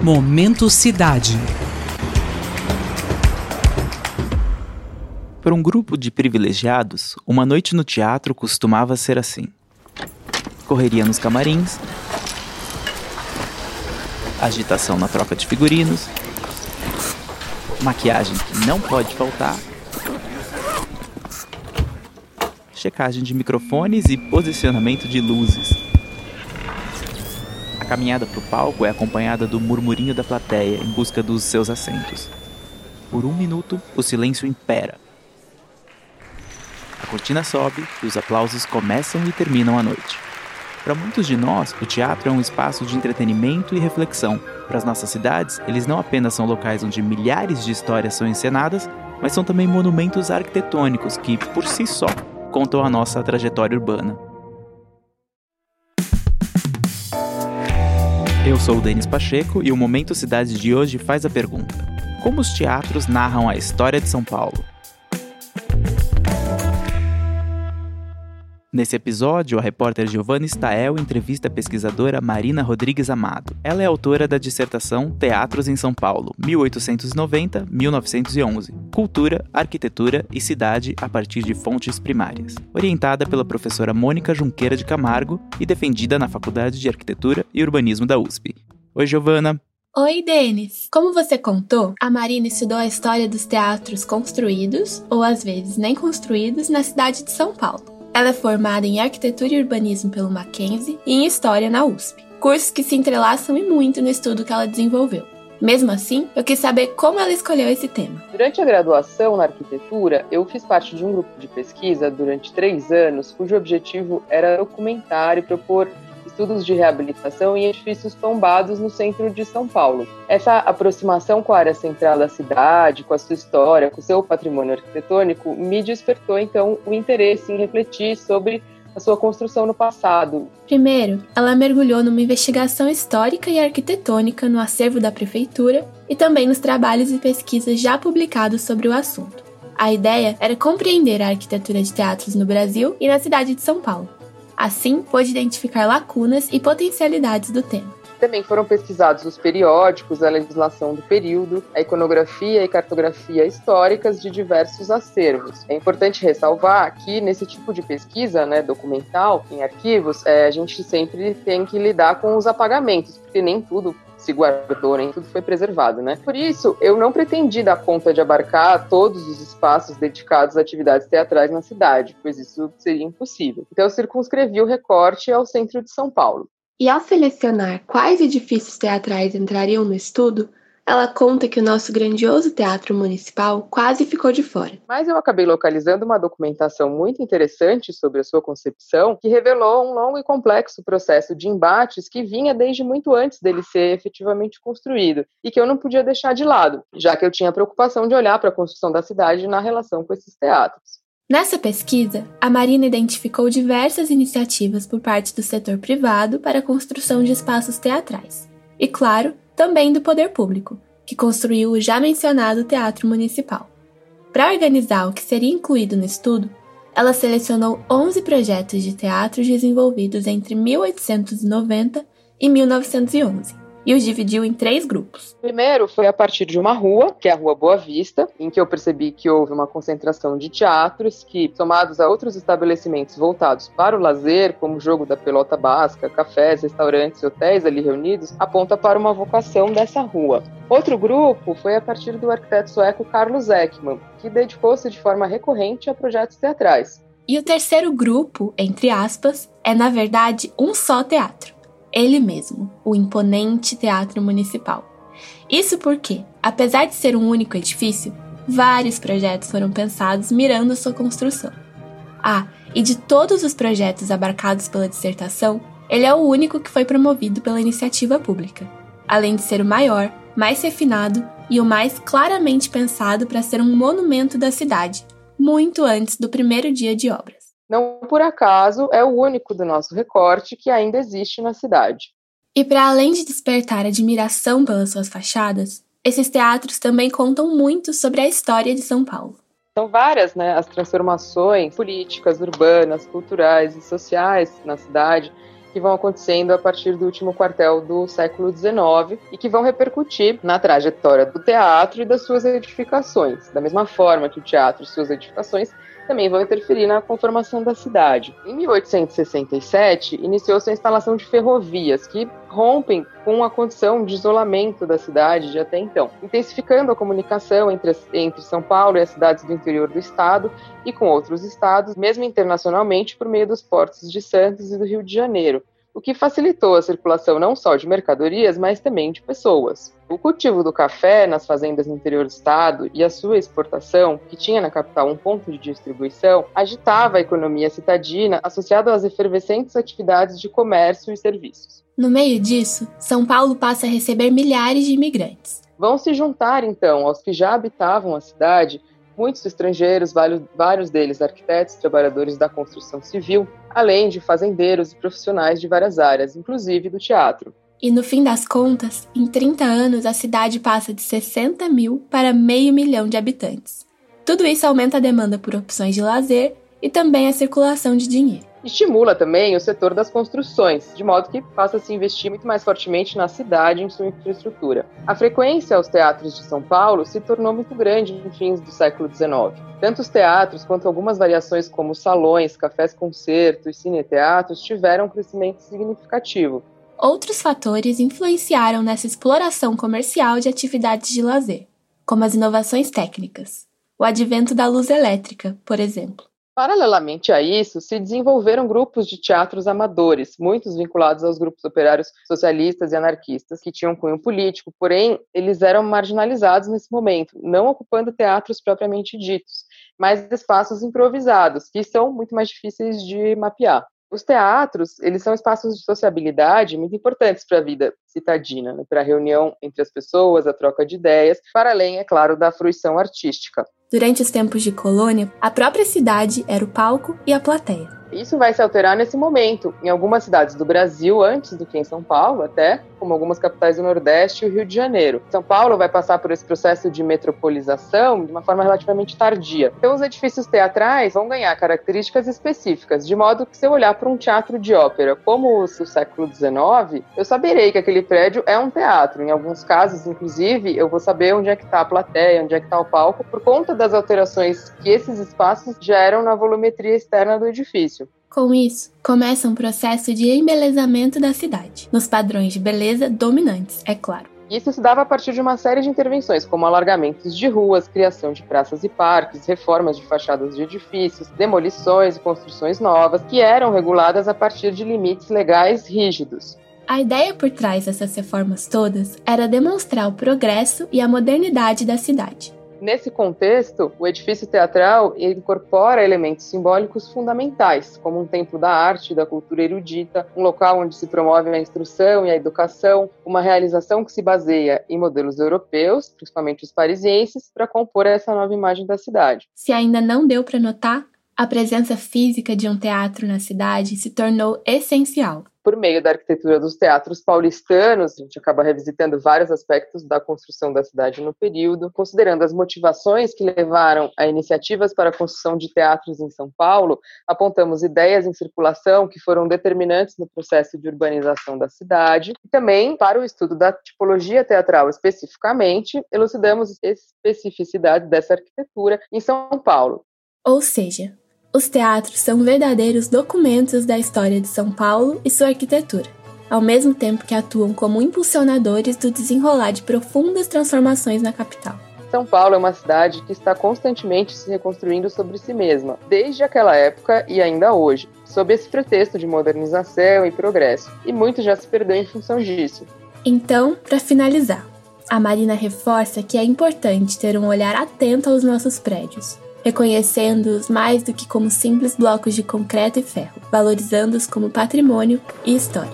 Momento Cidade. Para um grupo de privilegiados, uma noite no teatro costumava ser assim: correria nos camarins, agitação na troca de figurinos, maquiagem que não pode faltar, checagem de microfones e posicionamento de luzes. Caminhada para o palco é acompanhada do murmurinho da plateia em busca dos seus assentos. Por um minuto, o silêncio impera. A cortina sobe e os aplausos começam e terminam a noite. Para muitos de nós, o teatro é um espaço de entretenimento e reflexão. Para as nossas cidades, eles não apenas são locais onde milhares de histórias são encenadas, mas são também monumentos arquitetônicos que, por si só, contam a nossa trajetória urbana. Eu sou o Denis Pacheco e o Momento Cidade de hoje faz a pergunta: Como os teatros narram a história de São Paulo? Nesse episódio, a repórter Giovanna Stael entrevista a pesquisadora Marina Rodrigues Amado. Ela é autora da dissertação Teatros em São Paulo, 1890-1911. Cultura, Arquitetura e Cidade a partir de fontes primárias. Orientada pela professora Mônica Junqueira de Camargo e defendida na Faculdade de Arquitetura e Urbanismo da USP. Oi, Giovana. Oi, Denis! Como você contou, a Marina estudou a história dos teatros construídos, ou às vezes nem construídos, na cidade de São Paulo. Ela é formada em Arquitetura e Urbanismo pelo Mackenzie e em História na USP, cursos que se entrelaçam e muito no estudo que ela desenvolveu. Mesmo assim, eu quis saber como ela escolheu esse tema. Durante a graduação na arquitetura, eu fiz parte de um grupo de pesquisa durante três anos, cujo objetivo era documentar e propor estudos de reabilitação em edifícios tombados no centro de São Paulo. Essa aproximação com a área central da cidade, com a sua história, com o seu patrimônio arquitetônico, me despertou então o interesse em refletir sobre a sua construção no passado. Primeiro, ela mergulhou numa investigação histórica e arquitetônica no acervo da prefeitura e também nos trabalhos e pesquisas já publicados sobre o assunto. A ideia era compreender a arquitetura de teatros no Brasil e na cidade de São Paulo. Assim, pôde identificar lacunas e potencialidades do tema. Também foram pesquisados os periódicos, a legislação do período, a iconografia e cartografia históricas de diversos acervos. É importante ressalvar que nesse tipo de pesquisa, né, documental, em arquivos, é, a gente sempre tem que lidar com os apagamentos, porque nem tudo se guardou, nem tudo foi preservado, né? Por isso, eu não pretendi dar conta de abarcar todos os espaços dedicados a atividades teatrais na cidade, pois isso seria impossível. Então, eu circunscrevi o recorte ao centro de São Paulo. E ao selecionar quais edifícios teatrais entrariam no estudo, ela conta que o nosso grandioso teatro municipal quase ficou de fora. Mas eu acabei localizando uma documentação muito interessante sobre a sua concepção, que revelou um longo e complexo processo de embates que vinha desde muito antes dele ser efetivamente construído e que eu não podia deixar de lado, já que eu tinha a preocupação de olhar para a construção da cidade na relação com esses teatros. Nessa pesquisa, a Marina identificou diversas iniciativas por parte do setor privado para a construção de espaços teatrais. E, claro, também do poder público, que construiu o já mencionado Teatro Municipal. Para organizar o que seria incluído no estudo, ela selecionou 11 projetos de teatro desenvolvidos entre 1890 e 1911 e os dividiu em três grupos. Primeiro foi a partir de uma rua, que é a Rua Boa Vista, em que eu percebi que houve uma concentração de teatros que, somados a outros estabelecimentos voltados para o lazer, como jogo da pelota basca, cafés, restaurantes e hotéis ali reunidos, aponta para uma vocação dessa rua. Outro grupo foi a partir do arquiteto sueco Carlos Ekman, que dedicou-se de forma recorrente a projetos teatrais. E o terceiro grupo, entre aspas, é na verdade um só teatro ele mesmo, o imponente Teatro Municipal. Isso porque, apesar de ser um único edifício, vários projetos foram pensados mirando sua construção. Ah, e de todos os projetos abarcados pela dissertação, ele é o único que foi promovido pela iniciativa pública, além de ser o maior, mais refinado e o mais claramente pensado para ser um monumento da cidade, muito antes do primeiro dia de obras. Não por acaso é o único do nosso recorte que ainda existe na cidade. E para além de despertar admiração pelas suas fachadas, esses teatros também contam muito sobre a história de São Paulo. São várias né, as transformações políticas, urbanas, culturais e sociais na cidade que vão acontecendo a partir do último quartel do século XIX e que vão repercutir na trajetória do teatro e das suas edificações. Da mesma forma que o teatro e suas edificações também vão interferir na conformação da cidade. Em 1867, iniciou-se a instalação de ferrovias que rompem com a condição de isolamento da cidade de até então, intensificando a comunicação entre, entre São Paulo e as cidades do interior do estado e com outros estados, mesmo internacionalmente por meio dos portos de Santos e do Rio de Janeiro o que facilitou a circulação não só de mercadorias, mas também de pessoas. O cultivo do café nas fazendas no interior do estado e a sua exportação, que tinha na capital um ponto de distribuição, agitava a economia citadina associada às efervescentes atividades de comércio e serviços. No meio disso, São Paulo passa a receber milhares de imigrantes. Vão se juntar, então, aos que já habitavam a cidade muitos estrangeiros, vários deles arquitetos, trabalhadores da construção civil, além de fazendeiros e profissionais de várias áreas, inclusive do teatro. E no fim das contas, em 30 anos, a cidade passa de 60 mil para meio milhão de habitantes. Tudo isso aumenta a demanda por opções de lazer e também a circulação de dinheiro. Estimula também o setor das construções, de modo que passa a se investir muito mais fortemente na cidade e em sua infraestrutura. A frequência aos teatros de São Paulo se tornou muito grande em fins do século XIX. Tanto os teatros quanto algumas variações como salões, cafés-concerto e cineteatros tiveram um crescimento significativo. Outros fatores influenciaram nessa exploração comercial de atividades de lazer, como as inovações técnicas, o advento da luz elétrica, por exemplo. Paralelamente a isso, se desenvolveram grupos de teatros amadores, muitos vinculados aos grupos operários socialistas e anarquistas, que tinham cunho político, porém, eles eram marginalizados nesse momento, não ocupando teatros propriamente ditos, mas espaços improvisados, que são muito mais difíceis de mapear. Os teatros, eles são espaços de sociabilidade muito importantes para a vida citadina, né? para a reunião entre as pessoas, a troca de ideias, para além, é claro, da fruição artística. Durante os tempos de colônia, a própria cidade era o palco e a plateia. Isso vai se alterar nesse momento, em algumas cidades do Brasil, antes do que em São Paulo, até, como algumas capitais do Nordeste e o Rio de Janeiro. São Paulo vai passar por esse processo de metropolização de uma forma relativamente tardia. Então, os edifícios teatrais vão ganhar características específicas, de modo que, se eu olhar para um teatro de ópera como o do século XIX, eu saberei que aquele prédio é um teatro. Em alguns casos, inclusive, eu vou saber onde é que está a plateia, onde é que está o palco, por conta das alterações que esses espaços geram na volumetria externa do edifício. Com isso, começa um processo de embelezamento da cidade, nos padrões de beleza dominantes, é claro. Isso se dava a partir de uma série de intervenções, como alargamentos de ruas, criação de praças e parques, reformas de fachadas de edifícios, demolições e construções novas, que eram reguladas a partir de limites legais rígidos. A ideia por trás dessas reformas todas era demonstrar o progresso e a modernidade da cidade, Nesse contexto, o edifício teatral incorpora elementos simbólicos fundamentais, como um templo da arte da cultura erudita, um local onde se promove a instrução e a educação, uma realização que se baseia em modelos europeus, principalmente os parisienses, para compor essa nova imagem da cidade. Se ainda não deu para notar, a presença física de um teatro na cidade se tornou essencial. Por meio da arquitetura dos teatros paulistanos, a gente acaba revisitando vários aspectos da construção da cidade no período, considerando as motivações que levaram a iniciativas para a construção de teatros em São Paulo, apontamos ideias em circulação que foram determinantes no processo de urbanização da cidade, e também, para o estudo da tipologia teatral especificamente, elucidamos especificidades dessa arquitetura em São Paulo. Ou seja, os teatros são verdadeiros documentos da história de São Paulo e sua arquitetura, ao mesmo tempo que atuam como impulsionadores do desenrolar de profundas transformações na capital. São Paulo é uma cidade que está constantemente se reconstruindo sobre si mesma, desde aquela época e ainda hoje, sob esse pretexto de modernização e progresso, e muito já se perdeu em função disso. Então, para finalizar, a Marina reforça que é importante ter um olhar atento aos nossos prédios, reconhecendo-os mais do que como simples blocos de concreto e ferro, valorizando-os como patrimônio e história.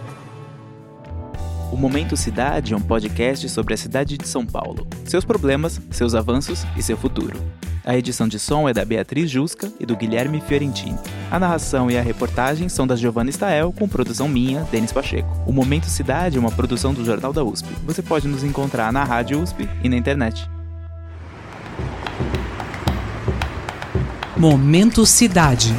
O Momento Cidade é um podcast sobre a cidade de São Paulo, seus problemas, seus avanços e seu futuro. A edição de som é da Beatriz Jusca e do Guilherme Fiorentini. A narração e a reportagem são da Giovanna Stael, com produção minha, Denis Pacheco. O Momento Cidade é uma produção do Jornal da USP. Você pode nos encontrar na Rádio USP e na internet. Momento Cidade.